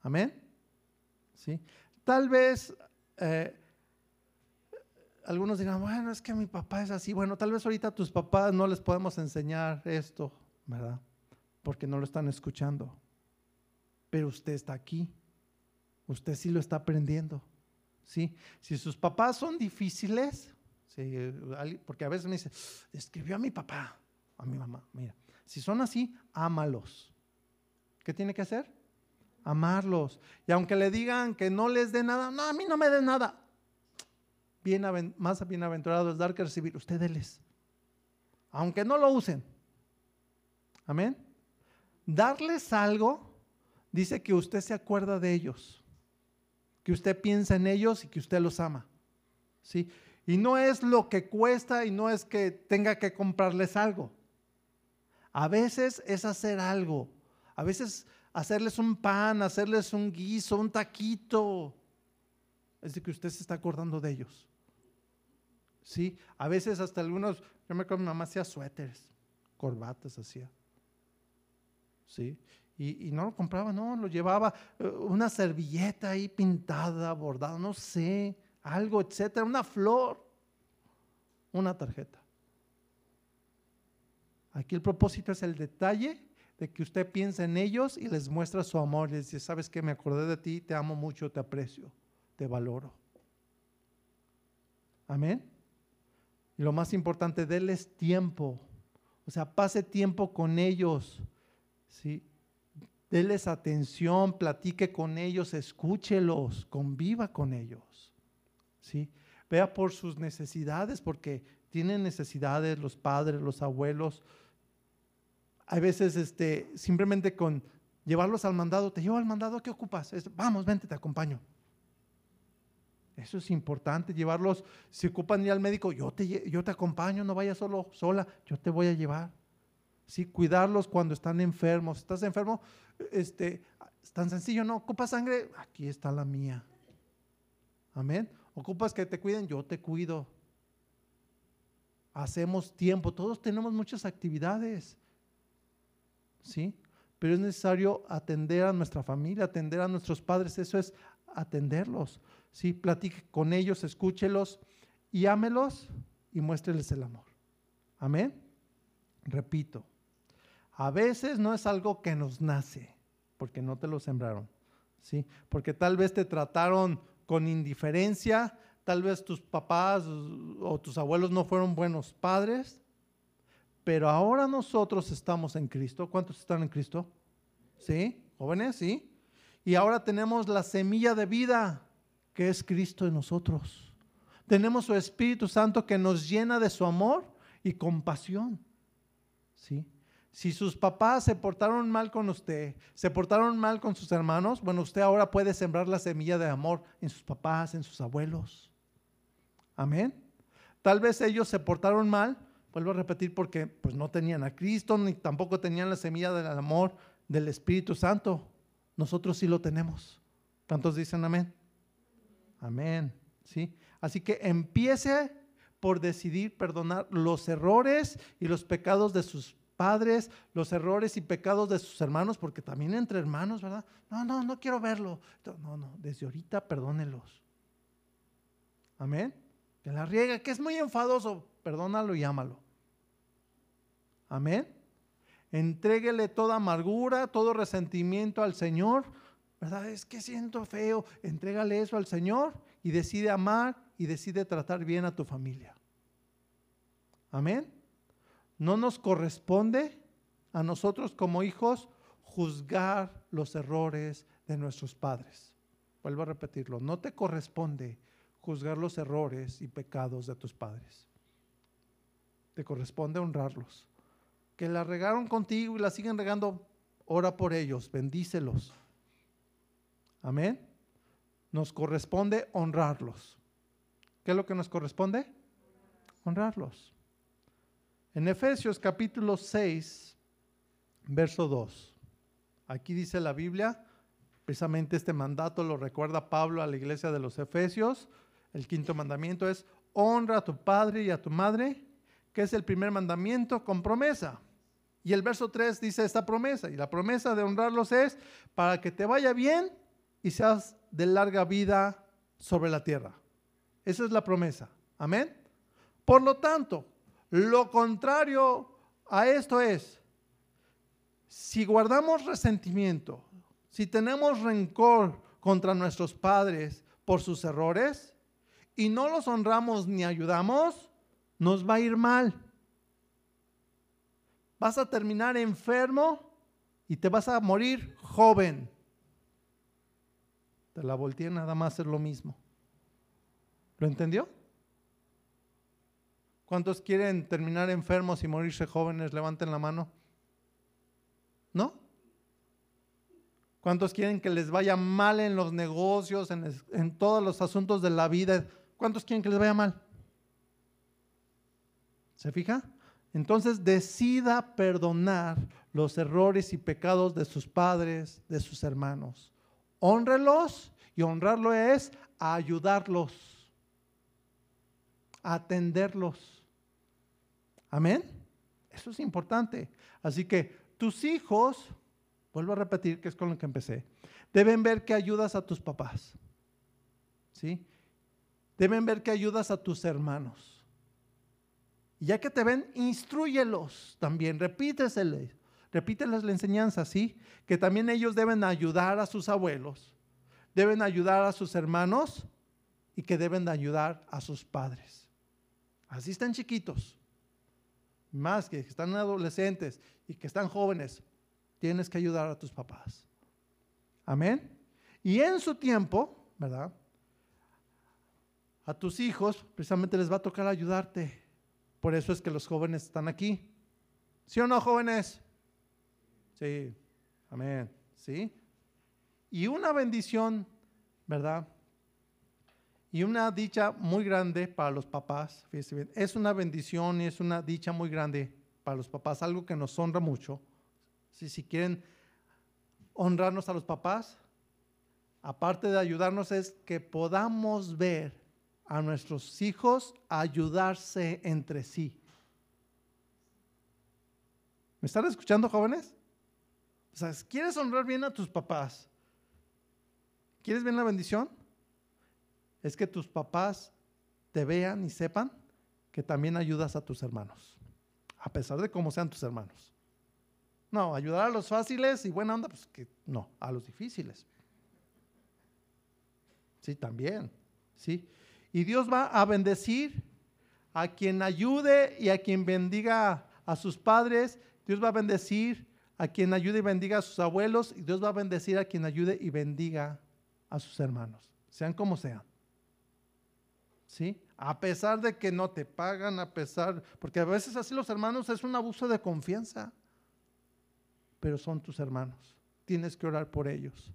Amén. ¿Sí? Tal vez eh, algunos digan, bueno, es que mi papá es así. Bueno, tal vez ahorita a tus papás no les podemos enseñar esto, ¿verdad? Porque no lo están escuchando. Pero usted está aquí. Usted sí lo está aprendiendo. ¿sí? Si sus papás son difíciles, porque a veces me dice, escribió a mi papá, a mi mamá, mira, si son así, ámalos. ¿Qué tiene que hacer? Amarlos. Y aunque le digan que no les dé nada, no, a mí no me dé nada. Bien, más bienaventurado es dar que recibir. Ustedes Aunque no lo usen. Amén. Darles algo dice que usted se acuerda de ellos que usted piensa en ellos y que usted los ama. ¿Sí? Y no es lo que cuesta y no es que tenga que comprarles algo. A veces es hacer algo. A veces hacerles un pan, hacerles un guiso, un taquito. Es de que usted se está acordando de ellos. ¿Sí? A veces hasta algunos, yo me acuerdo mi mamá hacía suéteres, corbatas hacía. ¿Sí? Y, no lo compraba, no, lo llevaba eh, una servilleta ahí pintada, bordada, no sé, algo, etcétera, una flor, una tarjeta. Aquí el propósito es el detalle de que usted piensa en ellos y les muestra su amor. Les dice, sabes que me acordé de ti, te amo mucho, te aprecio, te valoro. Amén. Y lo más importante, denles tiempo. O sea, pase tiempo con ellos. ¿Sí? Deles atención, platique con ellos, escúchelos, conviva con ellos. ¿sí? Vea por sus necesidades, porque tienen necesidades los padres, los abuelos. hay veces este, simplemente con llevarlos al mandado, te llevo al mandado, ¿qué ocupas? Vamos, vente, te acompaño. Eso es importante, llevarlos, si ocupan ir al médico, yo te, yo te acompaño, no vayas solo, sola, yo te voy a llevar. Sí, cuidarlos cuando están enfermos. ¿Estás enfermo? Este, es tan sencillo, ¿no? ¿Ocupas sangre? Aquí está la mía. Amén. ¿Ocupas que te cuiden? Yo te cuido. Hacemos tiempo, todos tenemos muchas actividades. ¿Sí? Pero es necesario atender a nuestra familia, atender a nuestros padres, eso es atenderlos. ¿sí? Platique con ellos, escúchelos y ámelos y muéstreles el amor. Amén. Repito, a veces no es algo que nos nace, porque no te lo sembraron, ¿sí? Porque tal vez te trataron con indiferencia, tal vez tus papás o tus abuelos no fueron buenos padres, pero ahora nosotros estamos en Cristo. ¿Cuántos están en Cristo? ¿Sí? ¿Jóvenes? ¿Sí? Y ahora tenemos la semilla de vida que es Cristo en nosotros. Tenemos su Espíritu Santo que nos llena de su amor y compasión. ¿Sí? Si sus papás se portaron mal con usted, se portaron mal con sus hermanos, bueno, usted ahora puede sembrar la semilla de amor en sus papás, en sus abuelos. Amén. Tal vez ellos se portaron mal, vuelvo a repetir, porque pues no tenían a Cristo, ni tampoco tenían la semilla del amor del Espíritu Santo. Nosotros sí lo tenemos. ¿Cuántos dicen amén? Amén. ¿Sí? Así que empiece por decidir perdonar los errores y los pecados de sus padres, los errores y pecados de sus hermanos, porque también entre hermanos, ¿verdad? No, no, no quiero verlo. No, no, desde ahorita perdónelos. Amén. Que la riega, que es muy enfadoso, perdónalo y ámalo. Amén. Entréguele toda amargura, todo resentimiento al Señor ¿verdad? Es que siento feo. Entrégale eso al Señor y decide amar y decide tratar bien a tu familia. Amén. No nos corresponde a nosotros como hijos juzgar los errores de nuestros padres. Vuelvo a repetirlo, no te corresponde juzgar los errores y pecados de tus padres. Te corresponde honrarlos. Que la regaron contigo y la siguen regando, ora por ellos, bendícelos. Amén. Nos corresponde honrarlos. ¿Qué es lo que nos corresponde? Honrarlos. En Efesios capítulo 6, verso 2. Aquí dice la Biblia, precisamente este mandato lo recuerda Pablo a la iglesia de los Efesios. El quinto mandamiento es, honra a tu padre y a tu madre, que es el primer mandamiento con promesa. Y el verso 3 dice esta promesa, y la promesa de honrarlos es para que te vaya bien y seas de larga vida sobre la tierra. Esa es la promesa. Amén. Por lo tanto, lo contrario a esto es, si guardamos resentimiento, si tenemos rencor contra nuestros padres por sus errores y no los honramos ni ayudamos, nos va a ir mal. Vas a terminar enfermo y te vas a morir joven la volteé nada más es lo mismo. ¿Lo entendió? ¿Cuántos quieren terminar enfermos y morirse jóvenes? Levanten la mano. ¿No? ¿Cuántos quieren que les vaya mal en los negocios, en, todos los asuntos de la vida? ¿Cuántos quieren que les vaya mal? ¿Se fija? Entonces decida perdonar los errores y pecados de sus padres, de sus hermanos. Honrelos y honrarlo es ayudarlos, atenderlos. Amén. Eso es importante. Así que tus hijos, vuelvo a repetir que es con lo que empecé, deben ver que ayudas a tus papás. ¿Sí? Deben ver que ayudas a tus hermanos. Y ya que te ven, instruyelos también, repíteseles, repíteles la enseñanza, ¿sí? Que también ellos deben ayudar a sus abuelos deben ayudar a sus hermanos y que deben de ayudar a sus padres. Así están chiquitos, más que están adolescentes y que están jóvenes, tienes que ayudar a tus papás. Amén. Y en su tiempo, ¿verdad? A tus hijos precisamente les va a tocar ayudarte. Por eso es que los jóvenes están aquí. ¿Sí o no, jóvenes? Sí, amén. ¿Sí? Y una bendición, ¿verdad? Y una dicha muy grande para los papás, fíjense bien, es una bendición y es una dicha muy grande para los papás, algo que nos honra mucho. Si, si quieren honrarnos a los papás, aparte de ayudarnos, es que podamos ver a nuestros hijos ayudarse entre sí. ¿Me están escuchando, jóvenes? O ¿quieres honrar bien a tus papás? ¿Quieres ver la bendición? Es que tus papás te vean y sepan que también ayudas a tus hermanos, a pesar de cómo sean tus hermanos. No, ayudar a los fáciles y buena onda, pues que no, a los difíciles. Sí, también, sí. Y Dios va a bendecir a quien ayude y a quien bendiga a sus padres. Dios va a bendecir a quien ayude y bendiga a sus abuelos. Y Dios va a bendecir a quien ayude y bendiga a sus hermanos, sean como sean. ¿Sí? A pesar de que no te pagan, a pesar, porque a veces así los hermanos es un abuso de confianza, pero son tus hermanos. Tienes que orar por ellos.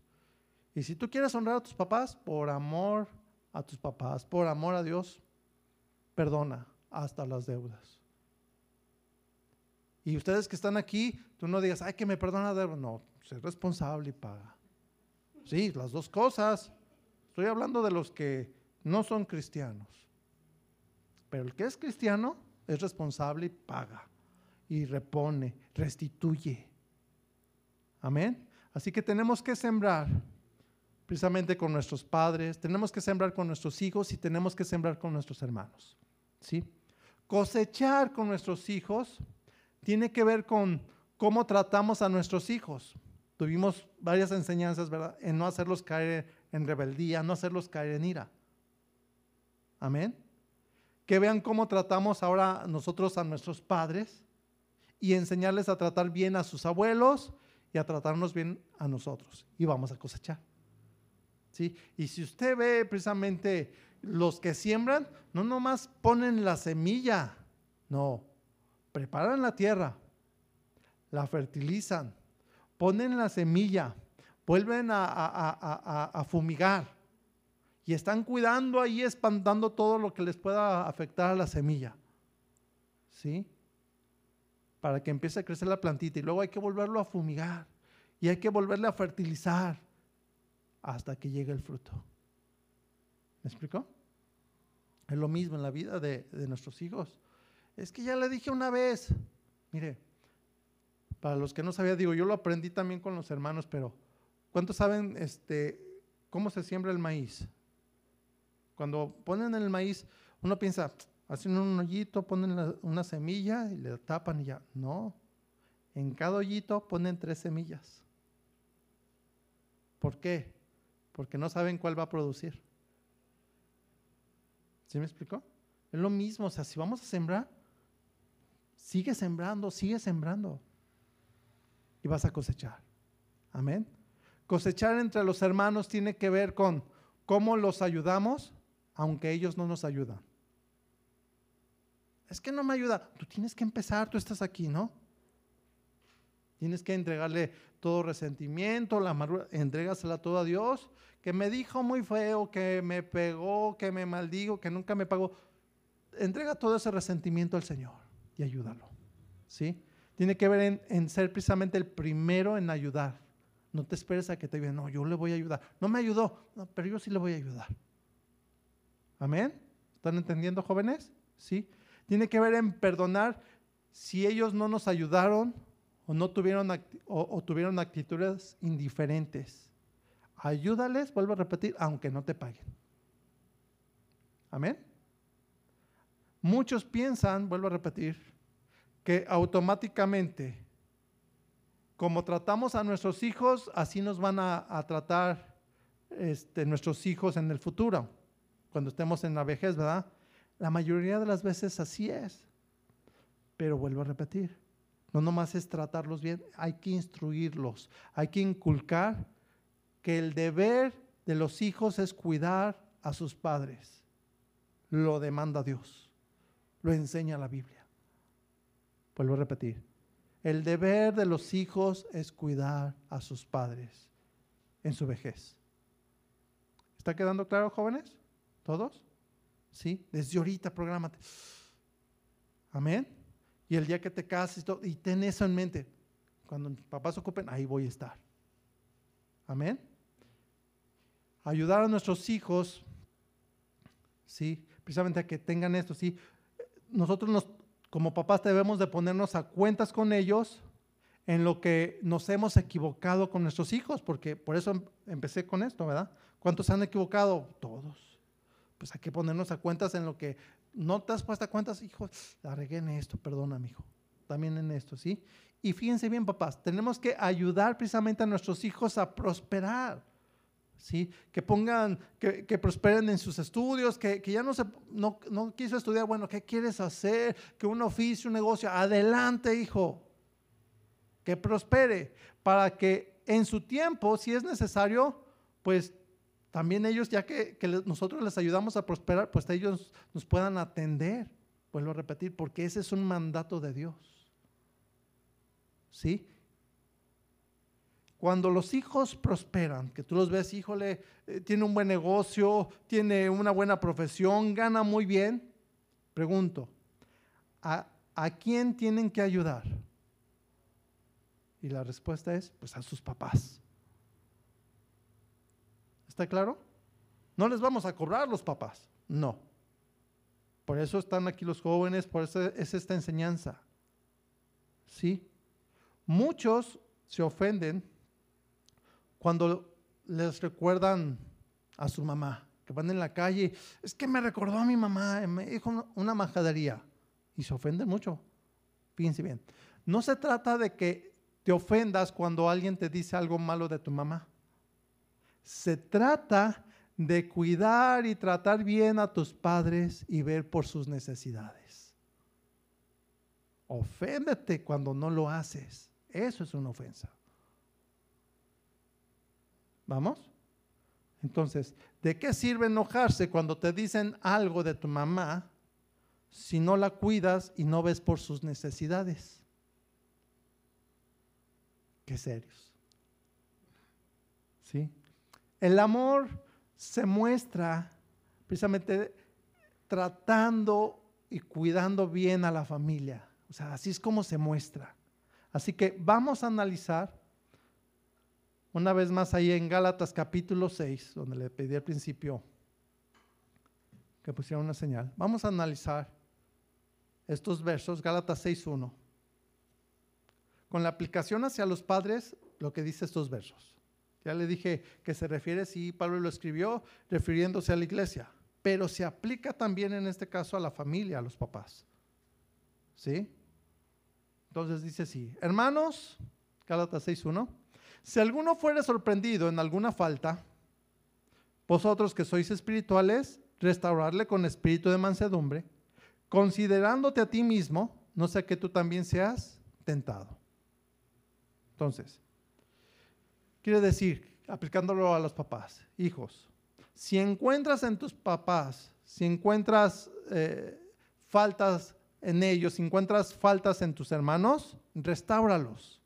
Y si tú quieres honrar a tus papás, por amor a tus papás, por amor a Dios, perdona hasta las deudas. Y ustedes que están aquí, tú no digas, ay, que me perdona deuda. No, sé responsable y paga. Sí, las dos cosas. Estoy hablando de los que no son cristianos. Pero el que es cristiano es responsable y paga. Y repone, restituye. Amén. Así que tenemos que sembrar precisamente con nuestros padres, tenemos que sembrar con nuestros hijos y tenemos que sembrar con nuestros hermanos. ¿sí? Cosechar con nuestros hijos tiene que ver con cómo tratamos a nuestros hijos. Tuvimos varias enseñanzas, ¿verdad? En no hacerlos caer en rebeldía, no hacerlos caer en ira. Amén. Que vean cómo tratamos ahora nosotros a nuestros padres y enseñarles a tratar bien a sus abuelos y a tratarnos bien a nosotros. Y vamos a cosechar. Y si usted ve precisamente los que siembran, no nomás ponen la semilla, no, preparan la tierra, la fertilizan, ponen la semilla, vuelven a, fumigar y están cuidando ahí, espantando todo lo que les pueda afectar a la semilla. ¿Sí? Para que empiece a crecer la plantita y luego hay que volverlo a fumigar y hay que volverle a fertilizar hasta que llegue el fruto. ¿Me explicó? Es lo mismo en la vida de, nuestros hijos. Es que ya le dije una vez, mire, para los que no sabían, digo, yo lo aprendí también con los hermanos, pero ¿cuántos saben este, cómo se siembra el maíz? Cuando ponen el maíz, uno piensa, hacen un hoyito, ponen una semilla y le tapan y ya. No, en cada hoyito ponen tres semillas. ¿Por qué? porque no saben cuál va a producir. ¿Sí me explicó? Es lo mismo, o sea, si vamos a sembrar, sigue sembrando, sigue sembrando. Y vas a cosechar. Amén. Cosechar entre los hermanos tiene que ver con cómo los ayudamos, aunque ellos no nos ayudan. Es que no me ayuda. Tú tienes que empezar, tú estás aquí, ¿no? Tienes que entregarle todo resentimiento, la amargura, entrégasela todo a Dios, que me dijo muy feo, que me pegó, que me maldigo, que nunca me pagó. Entrega todo ese resentimiento al Señor y ayúdalo. ¿Sí? Tiene que ver en, ser precisamente el primero en ayudar. No te esperes a que te digan, no, yo le voy a ayudar. No me ayudó, pero yo sí le voy a ayudar. Amén. ¿Están entendiendo, jóvenes? Sí. Tiene que ver en perdonar si ellos no nos ayudaron o no tuvieron, o, tuvieron actitudes indiferentes. Ayúdales, vuelvo a repetir, aunque no te paguen. Amén. Muchos piensan, vuelvo a repetir, que automáticamente, como tratamos a nuestros hijos, así nos van a, tratar este, nuestros hijos en el futuro, cuando estemos en la vejez, ¿verdad? La mayoría de las veces así es. Pero vuelvo a repetir, no nomás es tratarlos bien, hay que instruirlos, hay que inculcar que el deber de los hijos es cuidar a sus padres. Lo demanda Dios, lo enseña la Biblia. Vuelvo a repetir, el deber de los hijos es cuidar a sus padres en su vejez. ¿Está quedando claro, jóvenes? ¿Todos? ¿Sí? Desde ahorita, prográmate. Amén. Y el día que te cases y, y ten eso en mente. Cuando mis papás ocupen, ahí voy a estar. Amén. Ayudar a nuestros hijos, sí, precisamente a que tengan esto, sí. Nosotros nos, como papás debemos de ponernos a cuentas con ellos en lo que nos hemos equivocado con nuestros hijos, porque por eso em, empecé con esto, ¿verdad? ¿Cuántos se han equivocado? Todos. Pues hay que ponernos a cuentas en lo que no te has puesto a cuentas, hijo, la en esto, perdona, hijo. También en esto, ¿sí? Y fíjense bien, papás, tenemos que ayudar precisamente a nuestros hijos a prosperar. ¿Sí? Que pongan, que, prosperen en sus estudios, que, ya no, se, no quiso estudiar, bueno, ¿qué quieres hacer? Que un oficio, un negocio, adelante, hijo. Que prospere, para que en su tiempo, si es necesario, pues también ellos, ya que, nosotros les ayudamos a prosperar, pues ellos nos puedan atender. Vuelvo a repetir, porque ese es un mandato de Dios. ¿Sí? Cuando los hijos prosperan, que tú los ves, híjole, eh, tiene un buen negocio, tiene una buena profesión, gana muy bien, pregunto, ¿a, ¿a quién tienen que ayudar? Y la respuesta es, pues a sus papás. ¿Está claro? No les vamos a cobrar los papás, no. Por eso están aquí los jóvenes, por eso es esta enseñanza. ¿Sí? Muchos se ofenden cuando les recuerdan a su mamá, que van en la calle, es que me recordó a mi mamá, me dijo una majadería, y se ofenden mucho. Fíjense bien, no se trata de que te ofendas cuando alguien te dice algo malo de tu mamá. Se trata de cuidar y tratar bien a tus padres y ver por sus necesidades. Oféndete cuando no lo haces. Eso es una ofensa. ¿Vamos? Entonces, ¿de qué sirve enojarse cuando te dicen algo de tu mamá si no la cuidas y no ves por sus necesidades? Qué serios. ¿Sí? El amor se muestra precisamente tratando y cuidando bien a la familia. O sea, así es como se muestra. Así que vamos a analizar una vez más ahí en Gálatas capítulo 6, donde le pedí al principio que pusiera una señal. Vamos a analizar estos versos, Gálatas 6.1, con la aplicación hacia los padres, lo que dice estos versos. Ya le dije que se refiere, sí, Pablo lo escribió refiriéndose a la iglesia, pero se aplica también en este caso a la familia, a los papás. ¿Sí? Entonces dice así, hermanos, Gálatas 6.1, si alguno fuere sorprendido en alguna falta, vosotros que sois espirituales, restaurarle con espíritu de mansedumbre, considerándote a ti mismo, no sea que tú también seas tentado. Entonces, Quiere decir, aplicándolo a los papás, hijos, si encuentras en tus papás, si encuentras eh, faltas en ellos, si encuentras faltas en tus hermanos, restauralos.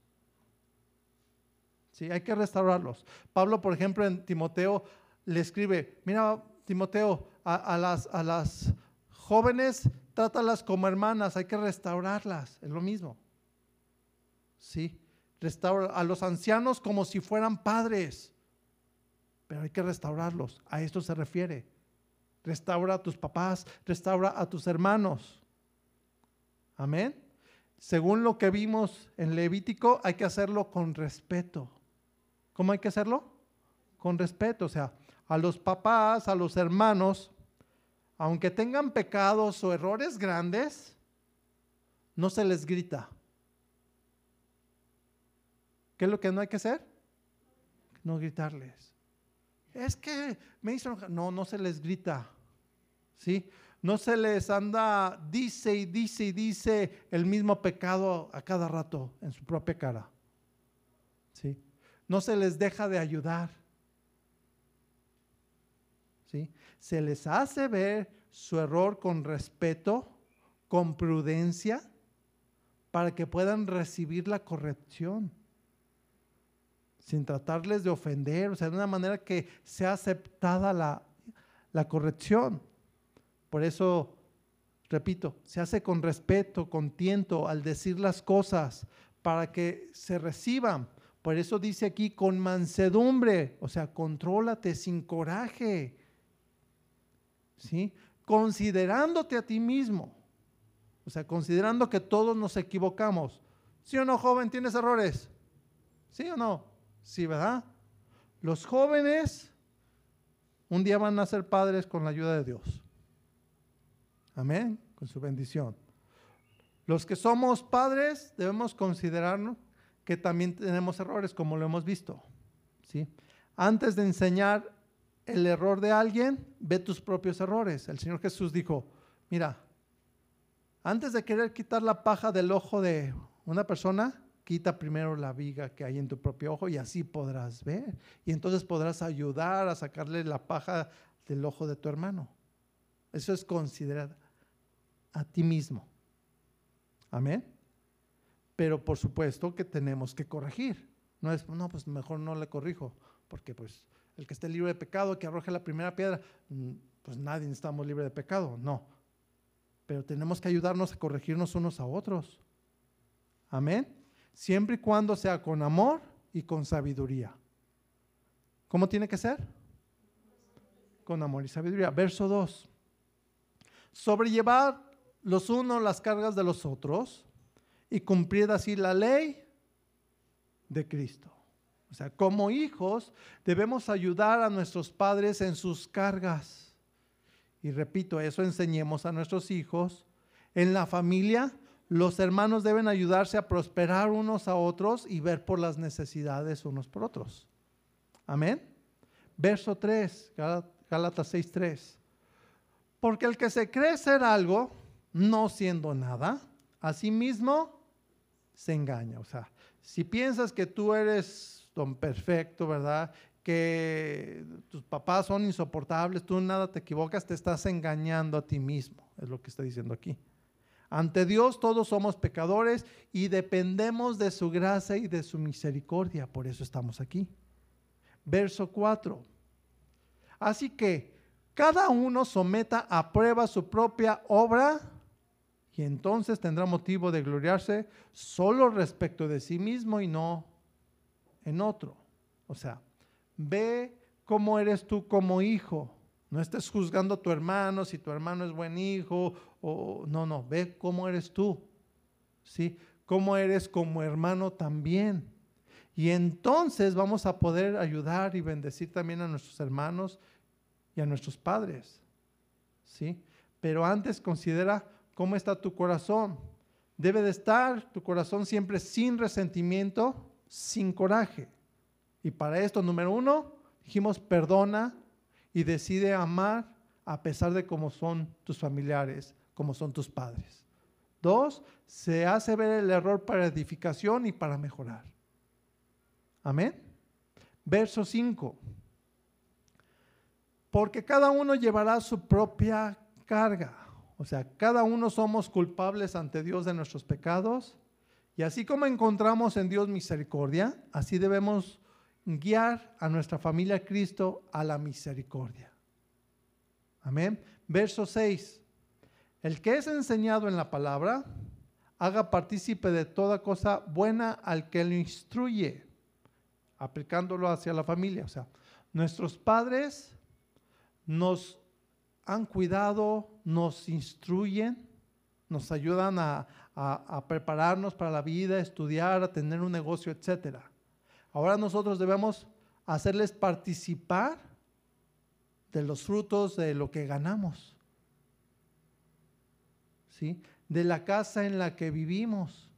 Sí, hay que restaurarlos. Pablo, por ejemplo, en Timoteo le escribe, mira, Timoteo, a, las, a las jóvenes trátalas como hermanas, hay que restaurarlas, es lo mismo. Sí restaura a los ancianos como si fueran padres, pero hay que restaurarlos. A esto se refiere. Restaura a tus papás, restaura a tus hermanos. Amén. Según lo que vimos en Levítico, hay que hacerlo con respeto. ¿Cómo hay que hacerlo? Con respeto, o sea, a los papás, a los hermanos, aunque tengan pecados o errores grandes, no se les grita. ¿Qué es lo que no hay que hacer? No gritarles. Es que me hizo No, no se les grita. ¿Sí? No se les anda, dice y dice y dice el mismo pecado a cada rato en su propia cara. ¿Sí? No se les deja de ayudar. ¿Sí? Se les hace ver su error con respeto, con prudencia, para que puedan recibir la corrección, sin tratarles de ofender, o sea, de una manera que sea aceptada la, la corrección. Por eso, repito, se hace con respeto, con tiento al decir las cosas para que se reciban. Por eso dice aquí con mansedumbre, o sea, contrólate sin coraje. ¿Sí? Considerándote a ti mismo. O sea, considerando que todos nos equivocamos. ¿Sí o no, joven? ¿Tienes errores? ¿Sí o no? Sí, ¿verdad? Los jóvenes un día van a ser padres con la ayuda de Dios. Amén, con su bendición. Los que somos padres debemos considerarnos que también tenemos errores, como lo hemos visto. ¿sí? Antes de enseñar el error de alguien, ve tus propios errores. El Señor Jesús dijo, mira, antes de querer quitar la paja del ojo de una persona, quita primero la viga que hay en tu propio ojo y así podrás ver. Y entonces podrás ayudar a sacarle la paja del ojo de tu hermano. Eso es considerar a ti mismo. Amén. Pero por supuesto que tenemos que corregir. No es, no, pues mejor no le corrijo, porque pues el que esté libre de pecado, que arroje la primera piedra, mm, pues nadie estamos libre de pecado. No, pero tenemos que ayudarnos a corregirnos unos a otros. Amén. Siempre y cuando sea con amor y con sabiduría. ¿Cómo tiene que ser? Con amor y sabiduría. Verso 2. Sobrellevar los unos las cargas de los otros y cumplir así la ley de Cristo. O sea, como hijos debemos ayudar a nuestros padres en sus cargas y repito, eso enseñemos a nuestros hijos. En la familia, los hermanos deben ayudarse a prosperar unos a otros y ver por las necesidades unos por otros. Amén. Verso 3, Gálatas 6:3. Porque el que se cree ser algo, no siendo nada, a sí mismo se engaña. O sea, si piensas que tú eres don perfecto, ¿verdad? que tus papás son insoportables, tú nada te equivocas, te estás engañando a ti mismo, es lo que está diciendo aquí. Ante Dios todos somos pecadores y dependemos de su gracia y de su misericordia, por eso estamos aquí. Verso 4. Así que cada uno someta a prueba su propia obra y entonces tendrá motivo de gloriarse solo respecto de sí mismo y no en otro. O sea, Ve cómo eres tú como hijo. No estés juzgando a tu hermano si tu hermano es buen hijo o no, no, ve cómo eres tú. ¿Sí? Cómo eres como hermano también. Y entonces vamos a poder ayudar y bendecir también a nuestros hermanos y a nuestros padres. ¿Sí? Pero antes considera cómo está tu corazón. Debe de estar tu corazón siempre sin resentimiento, sin coraje. Y para esto, número uno, dijimos, perdona y decide amar a pesar de cómo son tus familiares, como son tus padres. Dos, se hace ver el error para edificación y para mejorar. Amén. Verso 5. Porque cada uno llevará su propia carga. O sea, cada uno somos culpables ante Dios de nuestros pecados. Y así como encontramos en Dios misericordia, así debemos guiar a nuestra familia Cristo a la misericordia. Amén. Verso 6. El que es enseñado en la palabra, haga partícipe de toda cosa buena al que lo instruye, aplicándolo hacia la familia. O sea, nuestros padres nos han cuidado, nos instruyen, nos ayudan a, a prepararnos para la vida, estudiar, a tener un negocio, etcétera. Ahora nosotros debemos hacerles participar de los frutos de lo que ganamos. ¿Sí? De la casa en la que vivimos.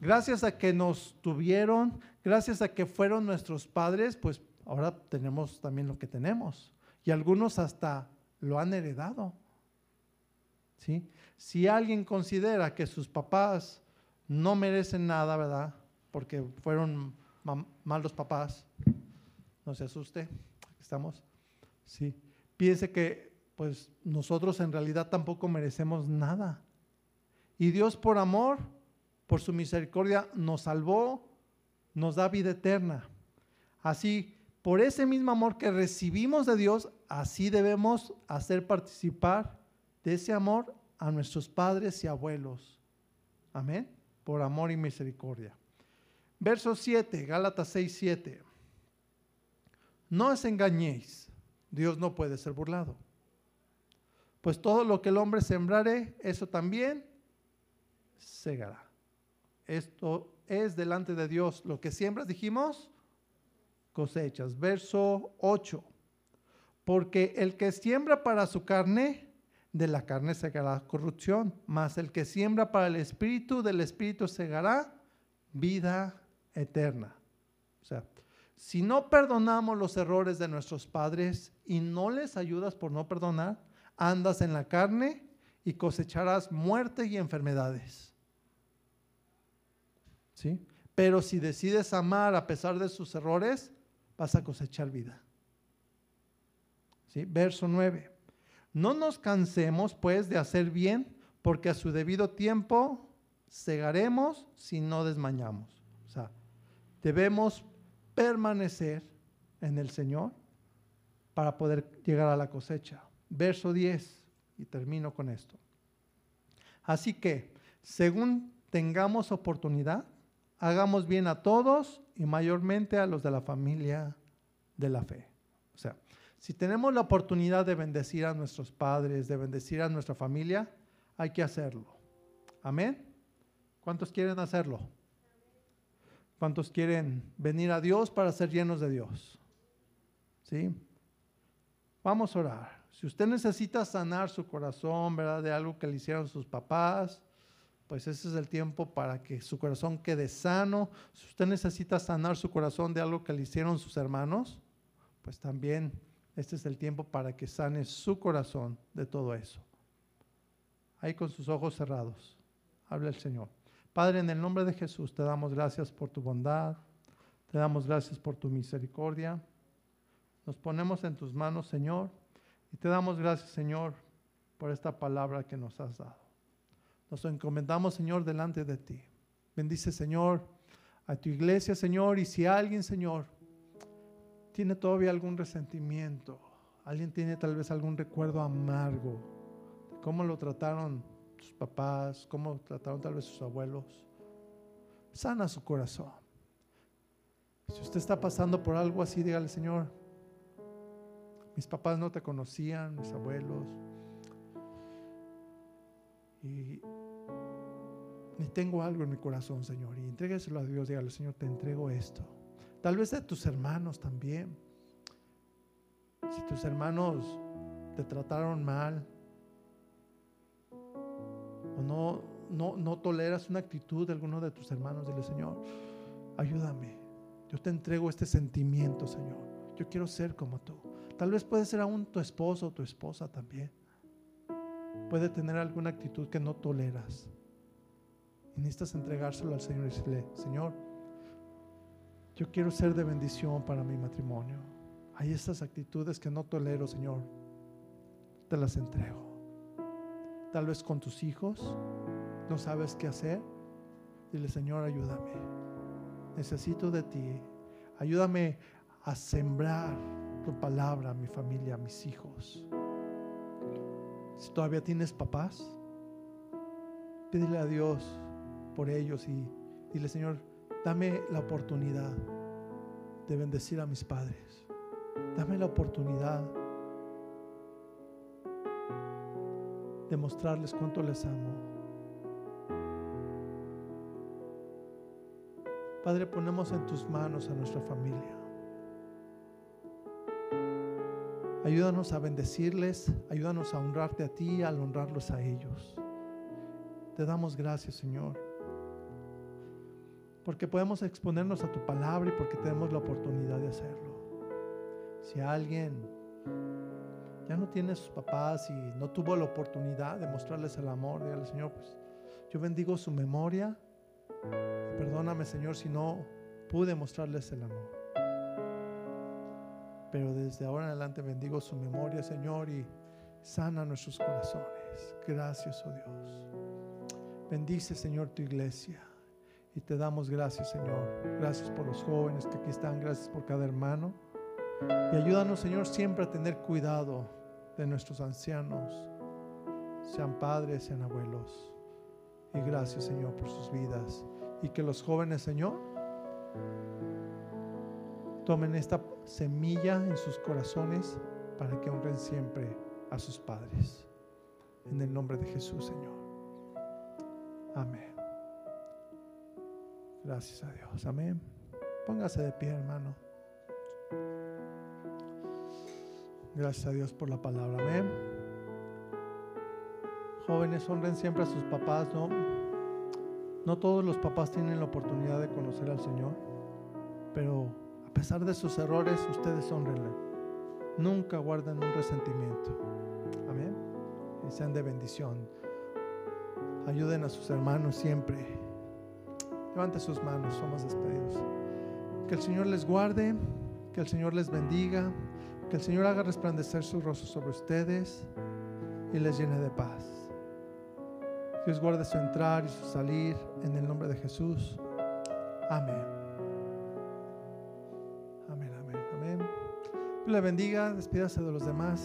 Gracias a que nos tuvieron, gracias a que fueron nuestros padres, pues ahora tenemos también lo que tenemos. Y algunos hasta lo han heredado. ¿Sí? Si alguien considera que sus papás no merecen nada, ¿verdad? Porque fueron malos papás, no se asuste, estamos, sí. Piense que pues nosotros en realidad tampoco merecemos nada. Y Dios por amor por su misericordia nos salvó, nos da vida eterna. Así, por ese mismo amor que recibimos de Dios, así debemos hacer participar de ese amor a nuestros padres y abuelos. Amén. Por amor y misericordia. Verso 7, Gálatas 6, 7. No os engañéis, Dios no puede ser burlado. Pues todo lo que el hombre sembrare, eso también segará. Esto es delante de Dios. Lo que siembras, dijimos, cosechas. Verso 8. Porque el que siembra para su carne, de la carne segará corrupción, mas el que siembra para el espíritu, del espíritu segará vida eterna. O sea, si no perdonamos los errores de nuestros padres y no les ayudas por no perdonar, andas en la carne y cosecharás muerte y enfermedades. ¿Sí? Pero si decides amar a pesar de sus errores, vas a cosechar vida. ¿Sí? Verso 9. No nos cansemos pues de hacer bien, porque a su debido tiempo cegaremos si no desmañamos. Debemos permanecer en el Señor para poder llegar a la cosecha. Verso 10, y termino con esto. Así que, según tengamos oportunidad, hagamos bien a todos y mayormente a los de la familia de la fe. O sea, si tenemos la oportunidad de bendecir a nuestros padres, de bendecir a nuestra familia, hay que hacerlo. Amén. ¿Cuántos quieren hacerlo? ¿Cuántos quieren venir a Dios para ser llenos de Dios? ¿Sí? Vamos a orar. Si usted necesita sanar su corazón, ¿verdad? De algo que le hicieron sus papás, pues ese es el tiempo para que su corazón quede sano. Si usted necesita sanar su corazón de algo que le hicieron sus hermanos, pues también este es el tiempo para que sane su corazón de todo eso. Ahí con sus ojos cerrados, habla el Señor. Padre, en el nombre de Jesús te damos gracias por tu bondad, te damos gracias por tu misericordia. Nos ponemos en tus manos, Señor, y te damos gracias, Señor, por esta palabra que nos has dado. Nos encomendamos, Señor, delante de ti. Bendice, Señor, a tu iglesia, Señor, y si alguien, Señor, tiene todavía algún resentimiento, alguien tiene tal vez algún recuerdo amargo de cómo lo trataron sus papás, cómo trataron tal vez sus abuelos, sana su corazón. Si usted está pasando por algo así, dígale, Señor, mis papás no te conocían, mis abuelos, y ni tengo algo en mi corazón, Señor. Y entrégueselo a Dios. Dígale, Señor, te entrego esto. Tal vez de tus hermanos también. Si tus hermanos te trataron mal o no, no, no toleras una actitud de alguno de tus hermanos, dile, Señor, ayúdame. Yo te entrego este sentimiento, Señor. Yo quiero ser como tú. Tal vez puede ser aún tu esposo o tu esposa también. Puede tener alguna actitud que no toleras. Y necesitas entregárselo al Señor y decirle, Señor, yo quiero ser de bendición para mi matrimonio. Hay estas actitudes que no tolero, Señor. Te las entrego. Tal vez con tus hijos no sabes qué hacer. Dile, Señor, ayúdame. Necesito de ti. Ayúdame a sembrar tu palabra a mi familia, a mis hijos. Si todavía tienes papás, pídele a Dios por ellos y dile, Señor, dame la oportunidad de bendecir a mis padres. Dame la oportunidad de mostrarles cuánto les amo. Padre, ponemos en tus manos a nuestra familia. Ayúdanos a bendecirles, ayúdanos a honrarte a ti, al honrarlos a ellos. Te damos gracias, Señor, porque podemos exponernos a tu palabra y porque tenemos la oportunidad de hacerlo. Si alguien ya no tiene sus papás y no tuvo la oportunidad de mostrarles el amor, dígale, Señor, pues yo bendigo su memoria. Perdóname, Señor, si no pude mostrarles el amor. Pero desde ahora en adelante bendigo su memoria, Señor, y sana nuestros corazones. Gracias, oh Dios. Bendice, Señor, tu iglesia. Y te damos gracias, Señor. Gracias por los jóvenes que aquí están. Gracias por cada hermano. Y ayúdanos, Señor, siempre a tener cuidado de nuestros ancianos, sean padres, sean abuelos. Y gracias, Señor, por sus vidas. Y que los jóvenes, Señor, tomen esta semilla en sus corazones para que honren siempre a sus padres. En el nombre de Jesús, Señor. Amén. Gracias a Dios. Amén. Póngase de pie, hermano. Gracias a Dios por la palabra. Amén. Jóvenes, honren siempre a sus papás, ¿no? No todos los papás tienen la oportunidad de conocer al Señor, pero a pesar de sus errores, ustedes honrenle. Nunca guarden un resentimiento. Amén. Y sean de bendición. Ayuden a sus hermanos siempre. Levante sus manos, somos despedidos. Que el Señor les guarde, que el Señor les bendiga, que el Señor haga resplandecer su rostro sobre ustedes y les llene de paz. Dios guarde su entrar y su salir en el nombre de Jesús. Amén. Amén, amén, amén. Dios le bendiga, despídase de los demás.